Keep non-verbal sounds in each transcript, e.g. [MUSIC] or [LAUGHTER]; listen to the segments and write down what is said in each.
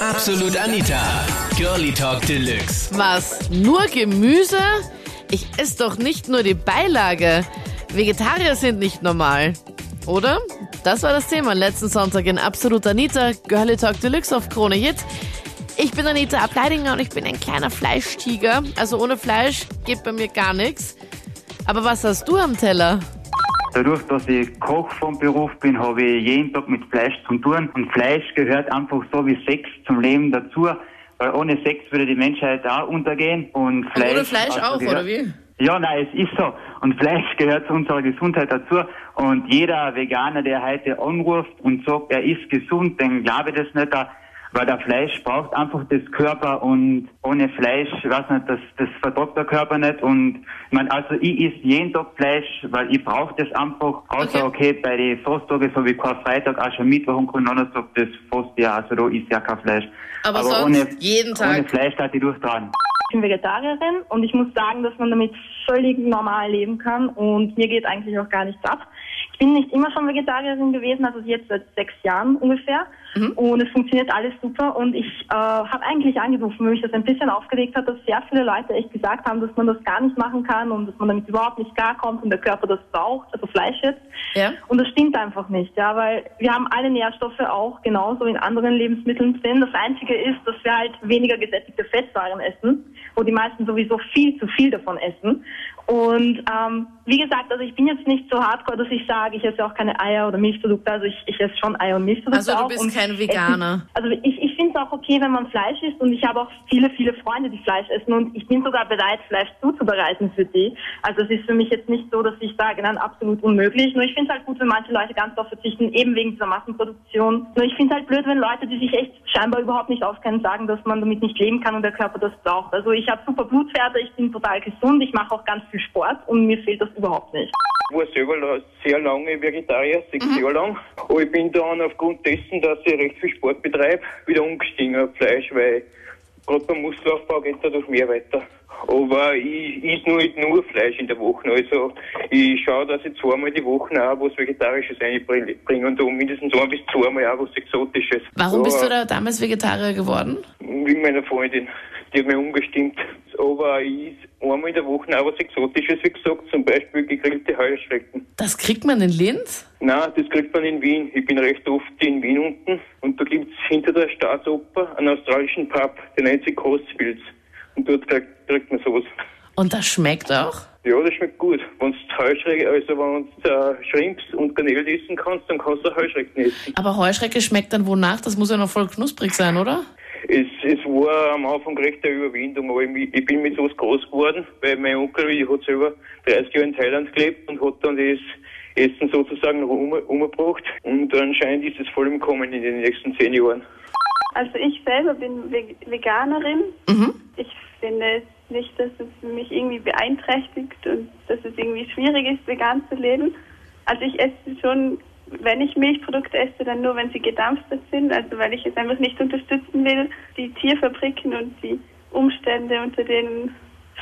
Absolut Anita. Girlie Talk Deluxe. Was? Nur Gemüse? Ich esse doch nicht nur die Beilage. Vegetarier sind nicht normal. Oder? Das war das Thema letzten Sonntag in Absolut Anita, Girlie Talk Deluxe auf Krone Hit. Ich bin Anita Ableidinger und ich bin ein kleiner Fleischtiger. Also ohne Fleisch geht bei mir gar nichts. Aber was hast du am Teller? Dadurch, dass ich Koch vom Beruf bin, habe ich jeden Tag mit Fleisch zu tun. Und Fleisch gehört einfach so wie Sex zum Leben dazu. Weil ohne Sex würde die Menschheit auch untergehen. Und Fleisch, ohne Fleisch also auch, gehört, oder wie? Ja, nein, es ist so. Und Fleisch gehört zu unserer Gesundheit dazu. Und jeder Veganer, der heute anruft und sagt, er ist gesund, den glaube ich das nicht. Weil der Fleisch braucht einfach das Körper und ohne Fleisch, weiß nicht, das, das verträgt der Körper nicht. Und ich meine, also ich esse jeden Tag Fleisch, weil ich brauche das einfach. Außer okay, bei den Fasttagen, so wie Karfreitag, auch schon Mittwoch und Donnerstag, das fast ja, also da ist ja kein Fleisch. Aber sonst jeden Tag? Ohne Fleisch hat ich durchtragen. Ich bin Vegetarierin und ich muss sagen, dass man damit völlig normal leben kann und mir geht eigentlich auch gar nichts ab. Ich bin nicht immer schon Vegetarierin gewesen, also jetzt seit sechs Jahren ungefähr. Mhm. Und es funktioniert alles super. Und ich äh, habe eigentlich angerufen, weil mich das ein bisschen aufgeregt hat, dass sehr viele Leute echt gesagt haben, dass man das gar nicht machen kann und dass man damit überhaupt nicht klarkommt und der Körper das braucht, also Fleisch jetzt. Ja. Und das stimmt einfach nicht, ja, weil wir haben alle Nährstoffe auch genauso in anderen Lebensmitteln drin. Das Einzige ist, dass wir halt weniger gesättigte Fettwaren essen, wo die meisten sowieso viel zu viel davon essen. Und ähm, wie gesagt, also ich bin jetzt nicht so hardcore, dass ich sage, ich esse auch keine Eier oder Milchprodukte. Also ich, ich esse schon Eier und Milchprodukte Also du auch. bist kein Veganer. Essen, also ich, ich finde es auch okay, wenn man Fleisch isst und ich habe auch viele, viele Freunde, die Fleisch essen und ich bin sogar bereit, Fleisch zuzubereiten für die. Also es ist für mich jetzt nicht so, dass ich sage, nein, absolut unmöglich. Nur ich finde es halt gut, wenn manche Leute ganz darauf verzichten, eben wegen dieser Massenproduktion. Nur ich finde es halt blöd, wenn Leute, die sich echt scheinbar überhaupt nicht auskennen, sagen, dass man damit nicht leben kann und der Körper das braucht. Also ich habe super Blutwerte, ich bin total gesund, ich mache auch ganz viel Sport und mir fehlt das überhaupt nicht. Ich war selber sehr lange Vegetarier, sechs Jahre lang. Aber ich bin dann aufgrund dessen, dass ich recht viel Sport betreibe, wieder umgestiegen auf Fleisch, weil gerade beim Muskelaufbau geht dadurch mehr weiter. Aber ich esse nur, nur Fleisch in der Woche. Also ich schaue, dass ich zweimal die Woche auch was Vegetarisches einbringe und da mindestens ein bis zweimal auch was Exotisches. Warum ja, bist du da damals Vegetarier geworden? Wegen meiner Freundin. Die hat mich umgestimmt. Aber ich einmal in der Woche auch was Exotisches, wie gesagt, zum Beispiel gegrillte Heuschrecken. Das kriegt man in Linz? Nein, das kriegt man in Wien. Ich bin recht oft in Wien unten und da gibt's hinter der Staatsoper einen australischen Pub, der nennt sich Crossfields. Und dort kriegt, kriegt man sowas. Und das schmeckt auch? Ja, das schmeckt gut. Wenn du Heuschrecken, also wenn du äh, Shrimps und Garnelen essen kannst, dann kannst du Heuschrecken essen. Aber Heuschrecke schmeckt dann wonach? Das muss ja noch voll knusprig sein, oder? Es, es war am Anfang recht eine Überwindung, aber ich, ich bin mit sowas groß geworden, weil mein Onkel ich hat selber 30 Jahre in Thailand gelebt und hat dann das Essen sozusagen noch um, umgebracht. Und anscheinend ist es voll im Kommen in den nächsten zehn Jahren. Also ich selber bin Ve- Veganerin. Mhm. Ich finde nicht, dass es mich irgendwie beeinträchtigt und dass es irgendwie schwierig ist, vegan zu leben. Also ich esse schon, wenn ich Milchprodukte esse, dann nur, wenn sie gedampft sind. Also weil ich es einfach nicht unterstützen will, die Tierfabriken und die Umstände, unter denen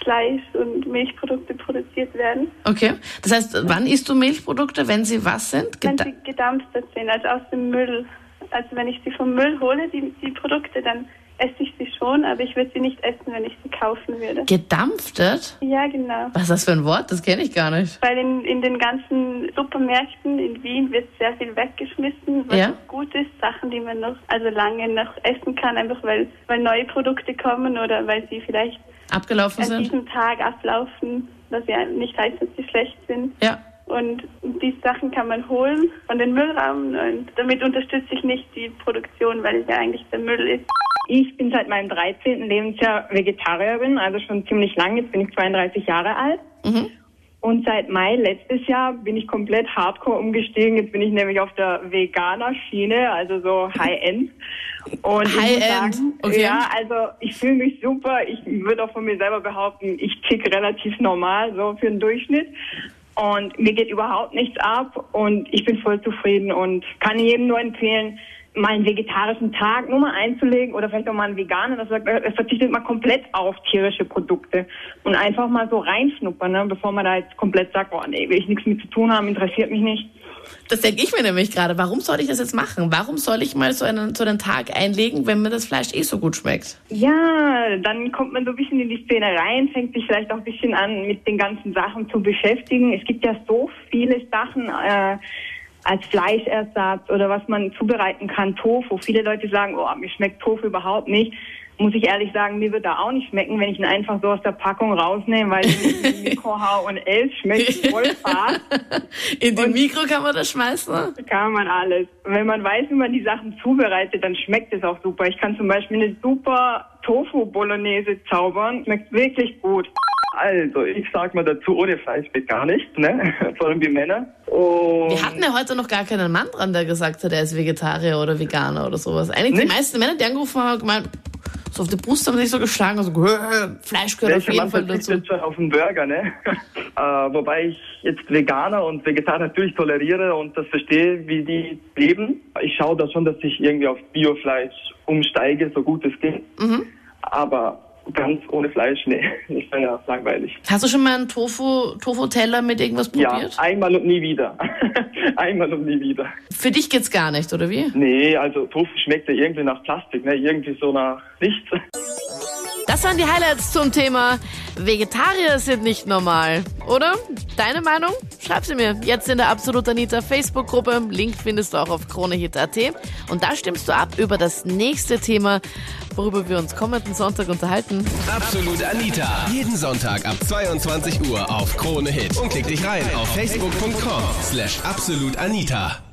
Fleisch und Milchprodukte produziert werden. Okay. Das heißt, wann isst du Milchprodukte, wenn sie was sind? Wenn Geda sie gedampft sind, also aus dem Müll. Also wenn ich sie vom Müll hole, die, die Produkte, dann esse ich sie schon, aber ich würde sie nicht essen, wenn ich sie kaufen würde. Gedampftet? Ja, genau. Was ist das für ein Wort? Das kenne ich gar nicht. Weil in, in den ganzen Supermärkten in Wien wird sehr viel weggeschmissen, was Ja. gut ist, Sachen, die man noch also lange noch essen kann, einfach weil, weil neue Produkte kommen oder weil sie vielleicht Abgelaufen an sind? diesem Tag ablaufen, was ja nicht heißt, dass sie schlecht sind. Ja. Und die Sachen kann man holen von den Müllraum und damit unterstütze ich nicht die Produktion, weil es ja eigentlich der Müll ist. Ich bin seit meinem 13. Lebensjahr Vegetarierin, also schon ziemlich lang. Jetzt bin ich 32 Jahre alt. Mhm. Und seit Mai letztes Jahr bin ich komplett hardcore umgestiegen. Jetzt bin ich nämlich auf der Veganer-Schiene, also so High-End. [LAUGHS] Und High-End, okay. Ja, also ich fühle mich super. Ich würde auch von mir selber behaupten, ich tick relativ normal, so für den Durchschnitt. Und mir geht überhaupt nichts ab und ich bin voll zufrieden und kann jedem nur empfehlen, mal einen vegetarischen Tag nur mal einzulegen oder vielleicht auch mal einen veganen, das sagt, er verzichtet mal komplett auf tierische Produkte und einfach mal so reinschnuppern, ne, bevor man da jetzt komplett sagt, boah, nee, will ich nichts mit zu tun haben, interessiert mich nicht. Das denke ich mir nämlich gerade. Warum soll ich das jetzt machen? Warum soll ich mal so einen, so einen Tag einlegen, wenn mir das Fleisch eh so gut schmeckt? Ja, dann kommt man so ein bisschen in die Szene rein, fängt sich vielleicht auch ein bisschen an, mit den ganzen Sachen zu beschäftigen. Es gibt ja so viele Sachen äh, als Fleischersatz oder was man zubereiten kann. Tofu. Viele Leute sagen, oh, mir schmeckt Tofu überhaupt nicht muss ich ehrlich sagen, mir wird da auch nicht schmecken, wenn ich ihn einfach so aus der Packung rausnehme, weil ich in Mikro [LAUGHS] hau und esse, schmeckt voll fad. In die Mikro kann man das schmeißen? Kann man alles. Wenn man weiß, wie man die Sachen zubereitet, dann schmeckt es auch super. Ich kann zum Beispiel eine super Tofu-Bolognese zaubern. Schmeckt wirklich gut. Also, ich sag mal dazu, ohne Fleisch geht gar nichts, ne? [LAUGHS] Vor allem die Männer. Und Wir hatten ja heute noch gar keinen Mann dran, der gesagt hat, er ist Vegetarier oder Veganer oder sowas. Eigentlich nicht? die meisten Männer, die angerufen haben, haben gemeint, so auf die Brust haben sich so geschlagen, also Fleisch gehört auf jeden Fall dazu. jetzt schon auf den Burger, ne? [LAUGHS] äh, wobei ich jetzt Veganer und Vegetarier natürlich toleriere und das verstehe, wie die leben. Ich schaue da schon, dass ich irgendwie auf Biofleisch umsteige, so gut es geht. Mhm. Aber ganz ohne Fleisch, nee, [LAUGHS] das wäre ja langweilig. Hast du schon mal einen Tofu, Tofu-Teller mit irgendwas probiert? Ja, einmal und nie wieder. [LAUGHS] einmal und nie wieder. Für dich geht's gar nicht, oder wie? Nee, also Tofu schmeckt ja irgendwie nach Plastik, ne? irgendwie so nach nichts. Das waren die Highlights zum Thema Vegetarier sind nicht normal, oder? Deine Meinung? Schreib sie mir jetzt in der Absolut Anita Facebook-Gruppe. Link findest du auch auf kronehit.at. Und da stimmst du ab über das nächste Thema, worüber wir uns kommenden Sonntag unterhalten. Absolut Anita. Jeden Sonntag ab 22 Uhr auf Krone Hit. Und klick dich rein auf facebook.com slash absolutanita.